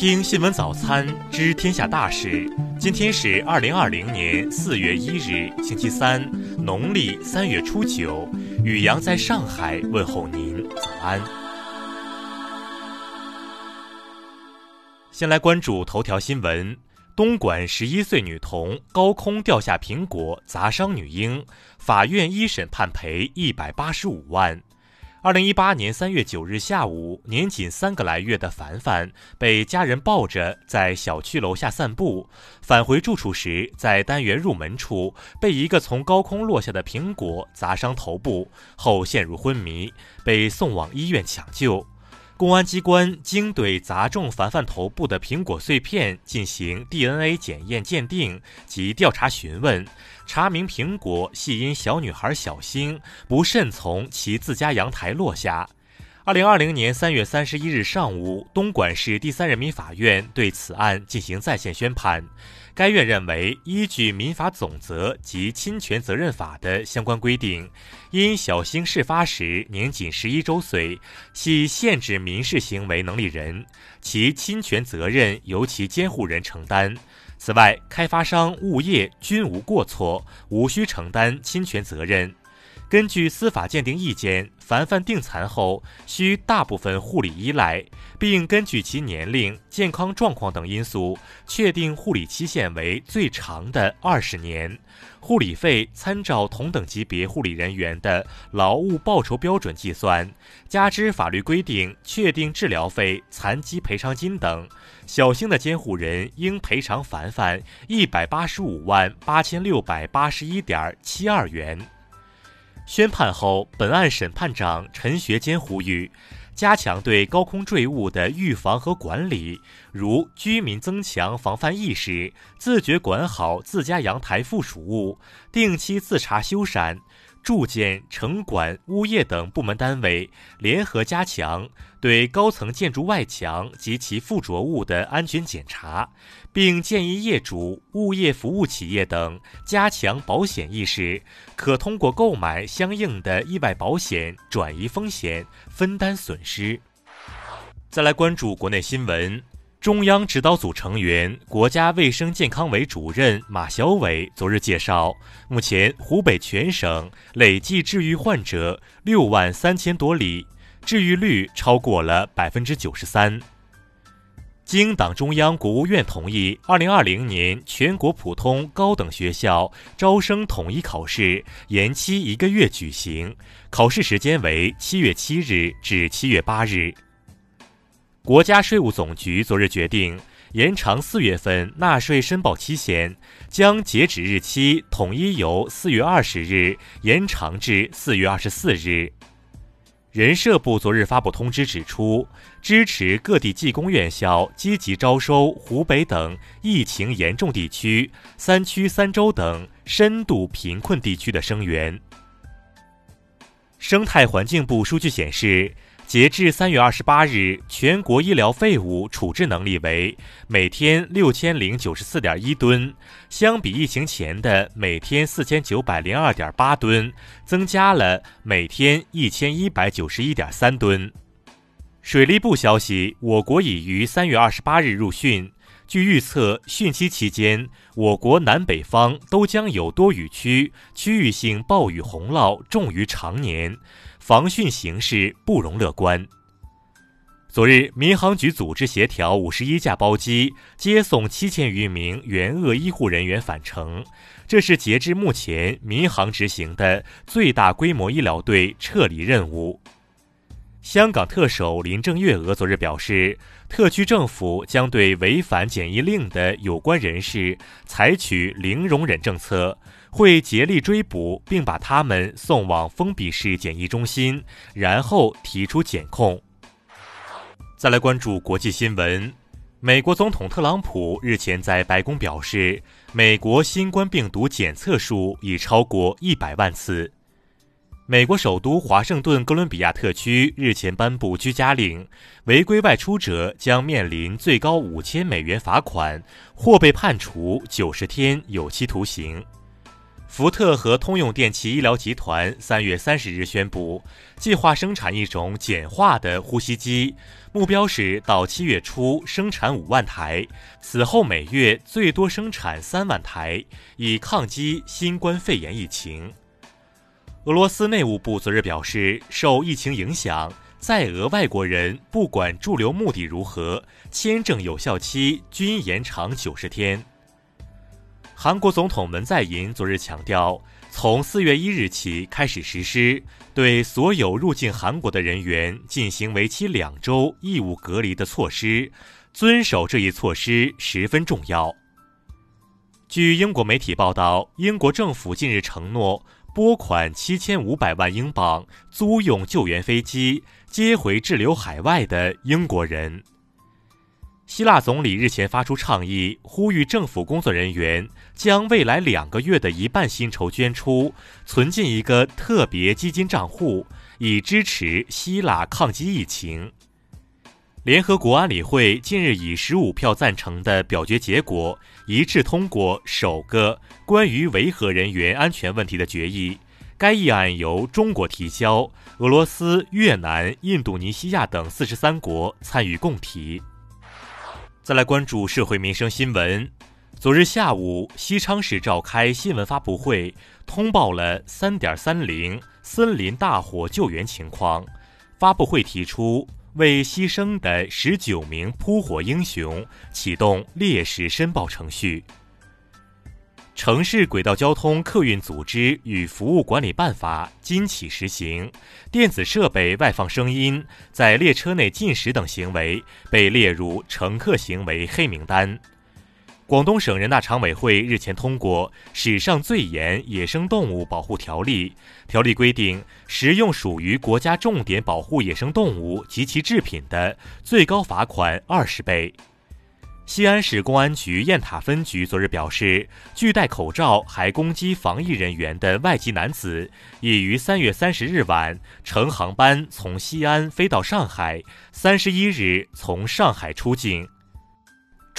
听新闻早餐知天下大事。今天是二零二零年四月一日，星期三，农历三月初九。雨阳在上海问候您早安。先来关注头条新闻：东莞十一岁女童高空掉下苹果砸伤女婴，法院一审判赔一百八十五万。二零一八年三月九日下午，年仅三个来月的凡凡被家人抱着在小区楼下散步，返回住处时，在单元入门处被一个从高空落下的苹果砸伤头部，后陷入昏迷，被送往医院抢救。公安机关经对砸中凡凡头部的苹果碎片进行 DNA 检验鉴定及调查询问，查明苹果系因小女孩小星不慎从其自家阳台落下。二零二零年三月三十一日上午，东莞市第三人民法院对此案进行在线宣判。该院认为，依据《民法总则》及《侵权责任法》的相关规定，因小星事发时年仅十一周岁，系限制民事行为能力人，其侵权责任由其监护人承担。此外，开发商、物业均无过错，无需承担侵权责任。根据司法鉴定意见，凡凡定残后需大部分护理依赖，并根据其年龄、健康状况等因素确定护理期限为最长的二十年。护理费参照同等级别护理人员的劳务报酬标准计算，加之法律规定确定治疗费、残疾赔偿金等，小星的监护人应赔偿凡凡一百八十五万八千六百八十一点七二元。宣判后，本案审判长陈学坚呼吁，加强对高空坠物的预防和管理，如居民增强防范意识，自觉管好自家阳台附属物，定期自查修缮。住建、城管、物业等部门单位联合加强对高层建筑外墙及其附着物的安全检查，并建议业主、物业服务企业等加强保险意识，可通过购买相应的意外保险转移风险、分担损失。再来关注国内新闻。中央指导组成员、国家卫生健康委主任马晓伟昨日介绍，目前湖北全省累计治愈患者六万三千多例，治愈率超过了百分之九十三。经党中央、国务院同意，二零二零年全国普通高等学校招生统一考试延期一个月举行，考试时间为七月七日至七月八日。国家税务总局昨日决定延长四月份纳税申报期限，将截止日期统一由四月二十日延长至四月二十四日。人社部昨日发布通知指出，支持各地技工院校积极招收湖北等疫情严重地区、三区三州等深度贫困地区的生源。生态环境部数据显示。截至三月二十八日，全国医疗废物处置能力为每天六千零九十四点一吨，相比疫情前的每天四千九百零二点八吨，增加了每天一千一百九十一点三吨。水利部消息，我国已于三月二十八日入汛。据预测，汛期期间，我国南北方都将有多雨区，区域性暴雨洪涝重于常年。防汛形势不容乐观。昨日，民航局组织协调五十一架包机接送七千余名援鄂医护人员返程，这是截至目前民航执行的最大规模医疗队撤离任务。香港特首林郑月娥昨日表示，特区政府将对违反检疫令的有关人士采取零容忍政策。会竭力追捕，并把他们送往封闭式检疫中心，然后提出检控。再来关注国际新闻，美国总统特朗普日前在白宫表示，美国新冠病毒检测数已超过一百万次。美国首都华盛顿哥伦比亚特区日前颁布居家令，违规外出者将面临最高五千美元罚款，或被判处九十天有期徒刑。福特和通用电气医疗集团三月三十日宣布，计划生产一种简化的呼吸机，目标是到七月初生产五万台，此后每月最多生产三万台，以抗击新冠肺炎疫情。俄罗斯内务部昨日表示，受疫情影响，在俄外国人不管驻留目的如何，签证有效期均延长九十天。韩国总统文在寅昨日强调，从四月一日起开始实施，对所有入境韩国的人员进行为期两周义务隔离的措施。遵守这一措施十分重要。据英国媒体报道，英国政府近日承诺拨款七千五百万英镑，租用救援飞机接回滞留海外的英国人。希腊总理日前发出倡议，呼吁政府工作人员将未来两个月的一半薪酬捐出，存进一个特别基金账户，以支持希腊抗击疫情。联合国安理会近日以十五票赞成的表决结果，一致通过首个关于维和人员安全问题的决议。该议案由中国提交，俄罗斯、越南、印度尼西亚等四十三国参与共提。再来关注社会民生新闻。昨日下午，西昌市召开新闻发布会，通报了3.30森林大火救援情况。发布会提出，为牺牲的19名扑火英雄启动烈士申报程序。城市轨道交通客运组织与服务管理办法今起实行，电子设备外放声音、在列车内进食等行为被列入乘客行为黑名单。广东省人大常委会日前通过史上最严野生动物保护条例，条例规定，食用属于国家重点保护野生动物及其制品的，最高罚款二十倍。西安市公安局雁塔分局昨日表示，拒戴口罩还攻击防疫人员的外籍男子，已于三月三十日晚乘航班从西安飞到上海，三十一日从上海出境。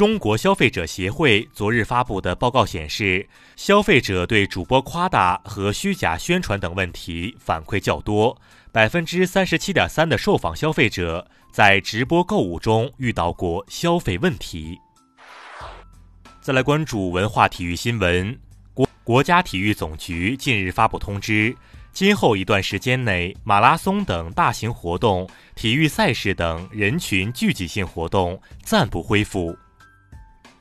中国消费者协会昨日发布的报告显示，消费者对主播夸大和虚假宣传等问题反馈较多，百分之三十七点三的受访消费者。在直播购物中遇到过消费问题。再来关注文化体育新闻，国国家体育总局近日发布通知，今后一段时间内，马拉松等大型活动、体育赛事等人群聚集性活动暂不恢复。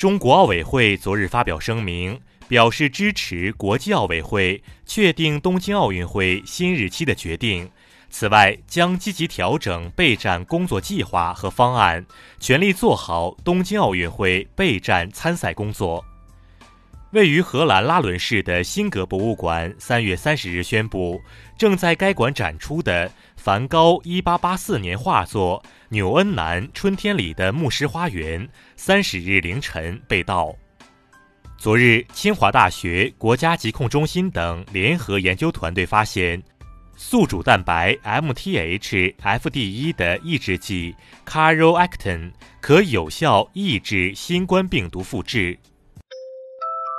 中国奥委会昨日发表声明，表示支持国际奥委会确定东京奥运会新日期的决定。此外，将积极调整备战工作计划和方案，全力做好东京奥运会备战参赛工作。位于荷兰拉伦市的辛格博物馆三月三十日宣布，正在该馆展出的梵高一八八四年画作《纽恩南春天里的牧师花园》三十日凌晨被盗。昨日，清华大学国家疾控中心等联合研究团队发现。宿主蛋白 MTHFD 1的抑制剂 Caroactin 可有效抑制新冠病毒复制。